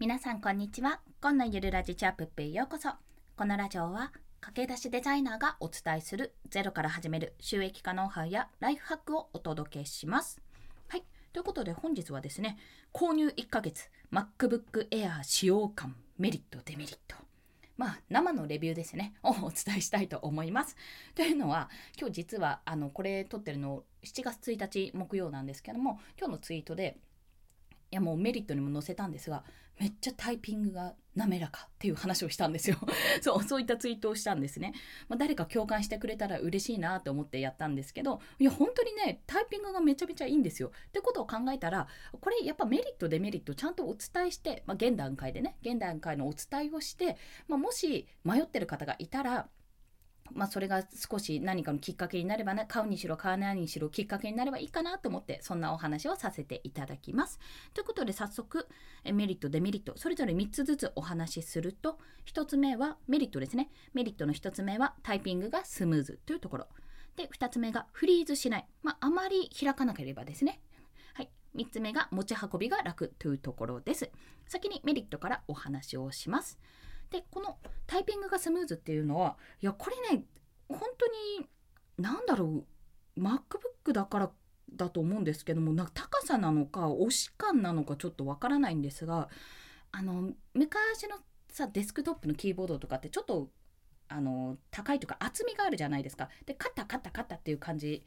皆さんこんにちは。今のゆるラジチャップへようこそ。このラジオは駆け出しデザイナーがお伝えするゼロから始める収益化ノウハウやライフハックをお届けします。はい。ということで本日はですね、購入1ヶ月 MacBook Air 使用感メリットデメリット。まあ、生のレビューですね、を お伝えしたいと思います。というのは、今日実は、あの、これ撮ってるの7月1日木曜なんですけども、今日のツイートで、いやもうメリットにも載せたんですが、めっちゃタイピングが滑らかっていう話をしたんですよ。そう、そういったツイートをしたんですね。まあ、誰か共感してくれたら嬉しいなと思ってやったんですけど、いや、本当にね、タイピングがめちゃめちゃいいんですよ。ってことを考えたら、これやっぱメリット、デメリットちゃんとお伝えして、まあ、現段階でね、現段階のお伝えをして、まあ、もし迷ってる方がいたら、まあ、それが少し何かのきっかけになればね、買うにしろ買わないにしろきっかけになればいいかなと思って、そんなお話をさせていただきます。ということで早速、メリット、デメリット、それぞれ3つずつお話しすると、1つ目はメリットですね。メリットの1つ目はタイピングがスムーズというところ。で、2つ目がフリーズしない。まあ、あまり開かなければですね。はい。3つ目が持ち運びが楽というところです。先にメリットからお話をします。でこのタイピングがスムーズっていうのはいやこれね本当に何だろう MacBook だからだと思うんですけどもなんか高さなのか押し感なのかちょっとわからないんですがあの昔のさデスクトップのキーボードとかってちょっとあの高いとか厚みがあるじゃないですか。でカタカタカタっていう感じ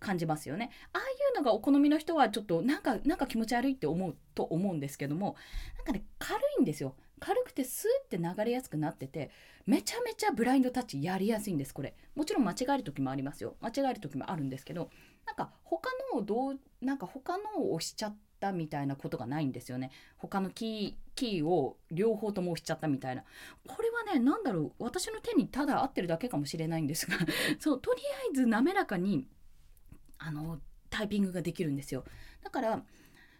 感じますよね。ああいうのがお好みの人はちょっとなんかなんか気持ち悪いって思うと思うんですけどもなんかね軽いんですよ。軽くてスーって流れやすくなっててめちゃめちゃブラインドタッチやりやすいんですこれ。もちろん間違える時もありますよ。間違える時もあるんですけどなんか他のをどうなんか他のを押しちゃったみたいなことがないんですよね。他のキーキーを両方とも押しちゃったみたいな。これはね何だろう。私の手にただ合ってるだけかもしれないんですが そうとりあえず滑らかにあのタイピングができるんですよ。だから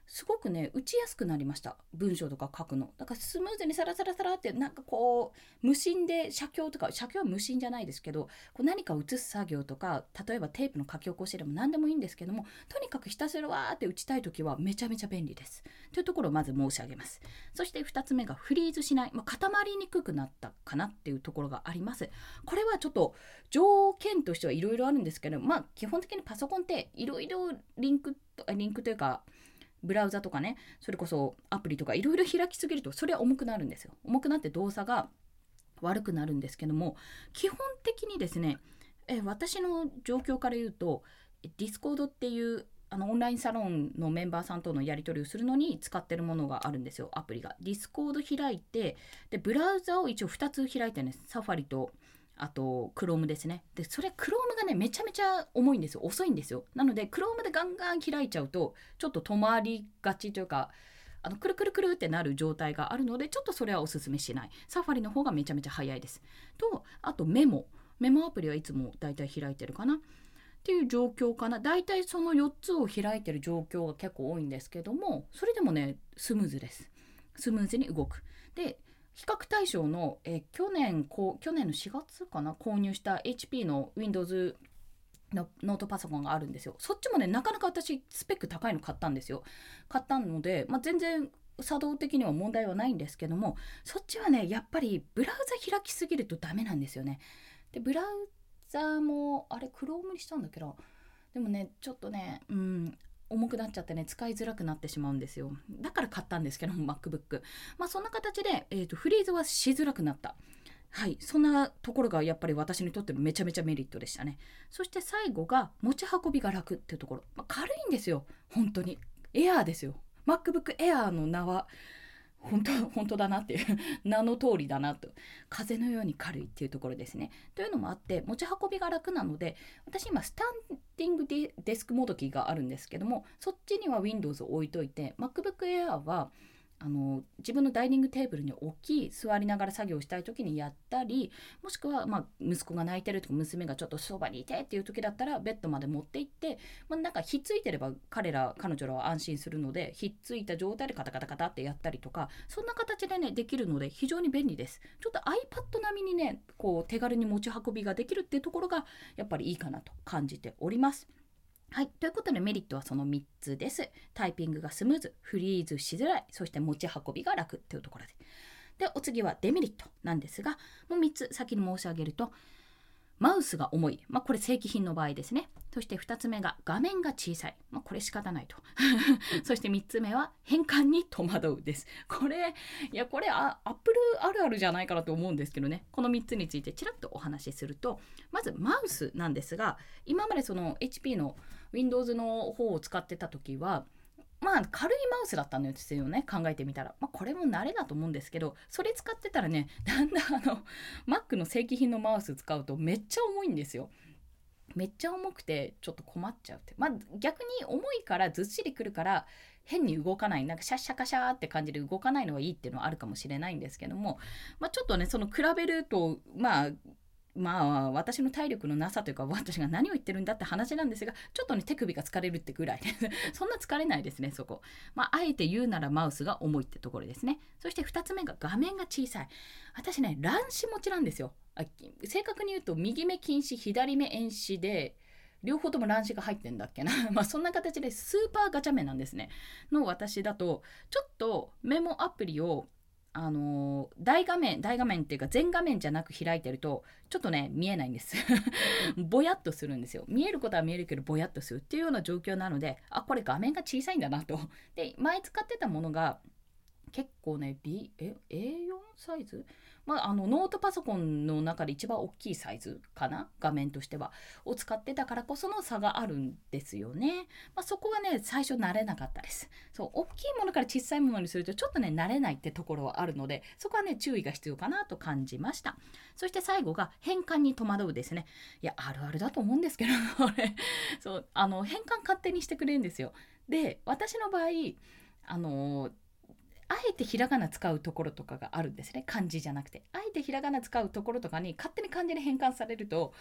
すごくね打ちやすくなりました。文章とか書くの。だからスムーズにサラサラサラってなんかこう無心で写経とか写経は無心じゃないですけどこう何か写す作業とか例えばテープの書き起こしでも何でもいいんですけどもとにかくひたすらわーって打ちたい時はめちゃめちゃ便利です。というところをまず申し上げます。そして2つ目がフリーズしない、まあ、固まりにくくなったかなっていうところがあります。これはちょっと条件としてはいろいろあるんですけどまあ基本的にパソコンっていろいろリンクリンクというかブラウザとかねそれこそアプリとかいろいろ開きすぎるとそれは重くなるんですよ重くなって動作が悪くなるんですけども基本的にですねえ私の状況から言うとDiscord っていうあのオンラインサロンのメンバーさんとのやり取りをするのに使ってるものがあるんですよアプリが。 Discord 開いてでブラウザを一応2つ開いてるんです Safari とあと Chrome ですね。でそれ Chrome がねめちゃめちゃ重いんですよ遅いんですよ。なので Chrome でガンガン開いちゃうとちょっと止まりがちというかあのくるくるくるってなる状態があるのでちょっとそれはおすすめしない。 Safari の方がめちゃめちゃ早いです。とあとメモメモアプリはいつもだいたい開いてるかな。っていう状況かな大体その4つを開いてる状況が結構多いんですけどもそれでもねスムーズですスムーズに動くで比較対象の、え去年こう去年の4月かな？購入した HP の Windows のノートパソコンがあるんですよ。そっちもねなかなか私スペック高いの買ったんですよ。買ったので、まあ、全然作動的には問題はないんですけどもそっちはねやっぱりブラウザ開きすぎるとダメなんですよね。でブラウザもあれ Chrome にしたんだけどでもねちょっとねうん重くなっちゃってね使いづらくなってしまうんですよ。だから買ったんですけども MacBook まあそんな形で、えーと、フリーズはしづらくなった。はい。そんなところがやっぱり私にとってめちゃめちゃメリットでしたね。そして最後が持ち運びが楽っていうところ、まあ、軽いんですよ。本当に。エアーですよ。MacBook Air の名は。本当 本当だなっていう 名の通りだなと風のように軽いっていうところですね。というのもあって持ち運びが楽なので私今スタンディングデデスクモードキーがあるんですけどもそっちには Windows を置いといて MacBook Air はあの自分のダイニングテーブルに置き座りながら作業したい時にやったりもしくは、まあ、息子が泣いてるとか娘がちょっとそばにいてっていう時だったらベッドまで持って行って、まあ、なんかひっついてれば彼ら彼女らは安心するのでひっついた状態でカタカタカタってやったりとかそんな形でねできるので非常に便利です。ちょっと iPad 並みにねこう手軽に持ち運びができるっていうところがやっぱりいいかなと感じております。はい。ということでメリットはその3つです。タイピングがスムーズ、フリーズしづらい、そして持ち運びが楽というところで。で、お次はデメリットなんですが、もう3つ先に申し上げると、マウスが重い。まあ、これ正規品の場合ですね。そして2つ目が画面が小さい。まあ、これ仕方ないと。そして3つ目は変換に戸惑うです。これ、いや、これアップルあるあるじゃないかなと思うんですけどね。この3つについてちらっとお話しすると、まずマウスなんですが、今までその HP の Windows の方を使ってた時は、まあ軽いマウスだったんですよね考えてみたら、まあ、これも慣れだと思うんですけどそれ使ってたらね だんだんあの Mac の正規品のマウス使うとめっちゃ重いんですよ。めっちゃ重くてちょっと困っちゃうって。まあ逆に重いからずっしりくるから変に動かない。なんかシャッシャカシャーって感じで動かないのがいいっていうのはあるかもしれないんですけども、まあ、ちょっとねその比べるとまあまあ私の体力のなさというか私が何を言ってるんだって話なんですがちょっとね手首が疲れるってぐらい。で そんな疲れないですねそこ。まああえて言うならマウスが重いってところですね。そして2つ目が画面が小さい。私ね乱視持ちなんですよ。正確に言うと右目近視左目遠視で両方とも乱視が入ってんだっけな。まあそんな形でスーパーガチャ目なんですね。の私だとちょっとメモアプリをあの大画面大画面っていうか全画面じゃなく開いてるとちょっとね見えないんです。ぼやっとするんですよ。見えることは見えるけどぼやっとするっていうような状況なのであこれ画面が小さいんだなと。で前使ってたものが結構ね B え A4 サイズ？まあ、あのノートパソコンの中で一番大きいサイズかな？画面としては。を使ってたからこその差があるんですよね、まあ、そこはね最初慣れなかったです。そう大きいものから小さいものにするとちょっとね慣れないってところはあるのでそこはね注意が必要かなと感じました。そして最後が変換に戸惑うですね。いやあるあるだと思うんですけど これそうあの変換勝手にしてくれるんですよ。で私の場合あのあえてひらがな使うところとかがあるんですね。漢字じゃなくて。あえてひらがな使うところとかに勝手に漢字に変換されると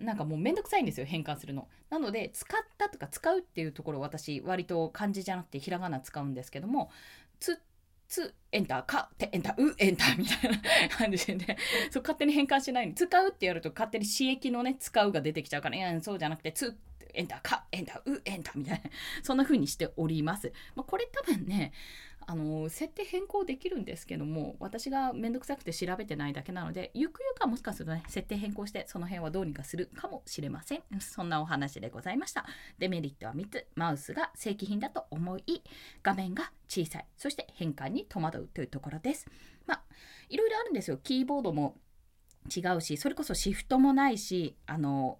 なんかもうめんどくさいんですよ変換するの。なので使ったとか使うっていうところ私割と漢字じゃなくてひらがな使うんですけどもつつエンターかってエンターうエンターみたいな感じで。そう勝手に変換しないに。使うってやると勝手に刺激のね使うが出てきちゃうからいやそうじゃなくてつエンターかエンターうエンターみたいな。そんな風にしております、まあ、これ多分ねあの設定変更できるんですけども私がめんどくさくて調べてないだけなのでゆくゆくはもしかするとね設定変更してその辺はどうにかするかもしれません。そんなお話でございました。デメリットは3つ。マウスが正規品だと思い画面が小さい。そして変換に戸惑うというところです。まあいろいろあるんですよ。キーボードも違うしそれこそシフトもないしあの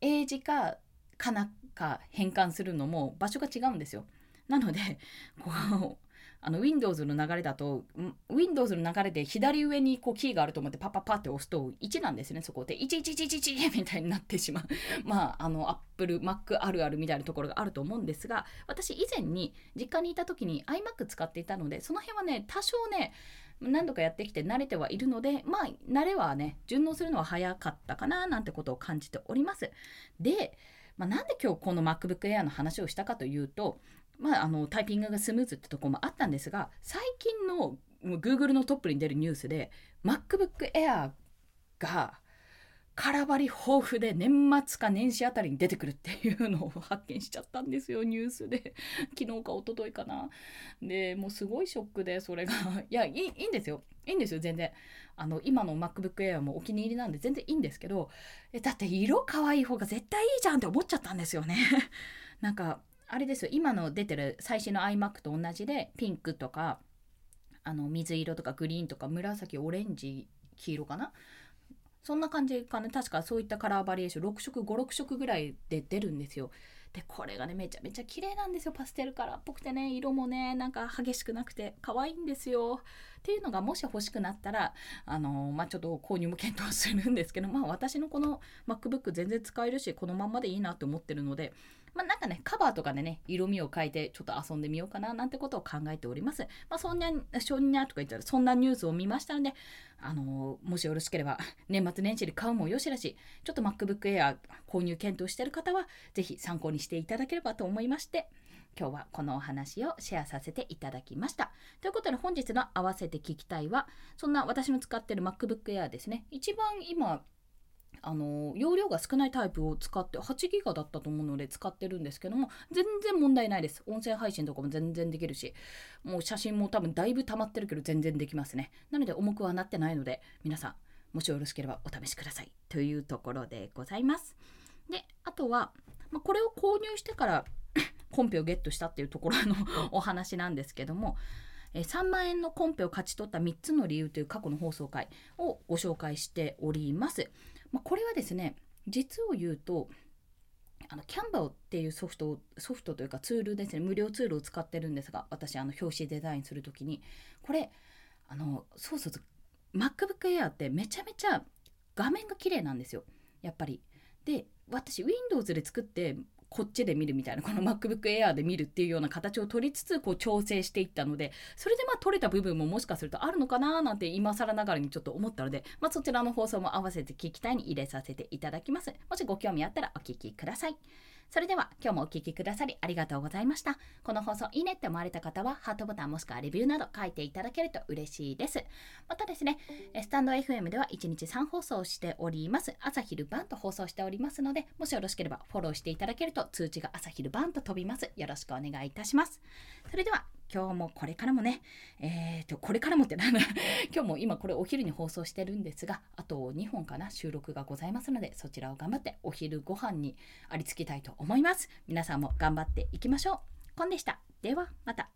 英字かかなか変換するのも場所が違うんですよ。なのでこうあの Windows の流れだと Windows の流れで左上にこうキーがあると思ってパッパッパって押すと1なんですねそこで。1111みたいになってしまうまああの Apple Mac あるあるみたいなところがあると思うんですが私以前に実家にいた時に iMac 使っていたのでその辺はね多少ね何度かやってきて慣れてはいるのでまあ慣れはね順応するのは早かったかななんてことを感じておりますで、まあ、なんで今日この MacBook Air の話をしたかというとまあ、あのタイピングがスムーズってとこもあったんですが最近の Google のトップに出るニュースで MacBook Air が空張り豊富で年末か年始あたりに出てくるっていうのを発見しちゃったんですよニュースで。昨日か一昨日かな。でもうすごいショックでそれが。いやいいいんですよ。いいんですよ全然。あの今の MacBook Air もお気に入りなんで全然いいんですけどえだって色可愛い方が絶対いいじゃんって思っちゃったんですよね。なんかあれですよ。今の出てる最新の iMac と同じでピンクとかあの水色とかグリーンとか紫オレンジ黄色かな？そんな感じかな。確かそういったカラーバリエーション。6色56色ぐらいで出るんですよ。でこれがねめちゃめちゃ綺麗なんですよ。パステルカラーっぽくてね。色もねなんか激しくなくて可愛いんですよ。っていうのがもし欲しくなったらあのー、まあ、ちょっと購入も検討するんですけどまあ私のこの MacBook 全然使えるしこのまんまでいいなって思ってるのでまあ、なんかね、カバーとかでね、色味を変えてちょっと遊んでみようかななんてことを考えております。まあ、そんな、そんなとか言ったら、そんなニュースを見ましたので、あのー、もしよろしければ、年末年始で買うもよしだし、ちょっと MacBook Air 購入検討している方は、ぜひ参考にしていただければと思いまして、今日はこのお話をシェアさせていただきました。ということで本日の合わせて聞きたいは、そんな私の使ってる MacBook Air ですね。一番今、あの容量が少ないタイプを使って8ギガだったと思うので使ってるんですけども全然問題ないです。音声配信とかも全然できるしもう写真も多分だいぶ溜まってるけど全然できますね。なので重くはなってないので皆さんもしよろしければお試しください。というところでございます。であとは、まあ、これを購入してから コンペをゲットしたっていうところの お話なんですけどもえ3万円のコンペを勝ち取った3つの理由という過去の放送回をご紹介しております。まあ、これはですね実を言うとあのキャンバーっていうソフトソフトというかツールですね無料ツールを使ってるんですが私あの表紙デザインする時にこれあのそうそうそう MacBook Air ってめちゃめちゃ画面が綺麗なんですよやっぱり。で私 Windows で作ってこっちで見るみたいなこの MacBook Air で見るっていうような形を取りつつこう調整していったのでそれでまあ取れた部分ももしかするとあるのかななんて今更ながらにちょっと思ったので、まあ、そちらの放送も合わせて聞きたいに入れさせていただきます。もしご興味あったらお聞きください。それでは今日もお聴きくださりありがとうございました。この放送いいねって思われた方はハートボタンもしくはレビューなど書いていただけると嬉しいです。またですね、スタンド FM では1日3放送しております。朝昼晩と放送しておりますので、もしよろしければフォローしていただけると通知が朝昼晩と飛びます。よろしくお願いいたします。それでは今日もこれからもね、えーと、これからもってなんだ 今日も今これお昼に放送してるんですが、あと2本かな、収録がございますので、そちらを頑張ってお昼ご飯にありつきたいと思います。皆さんも頑張っていきましょう。コンでした。ではまた。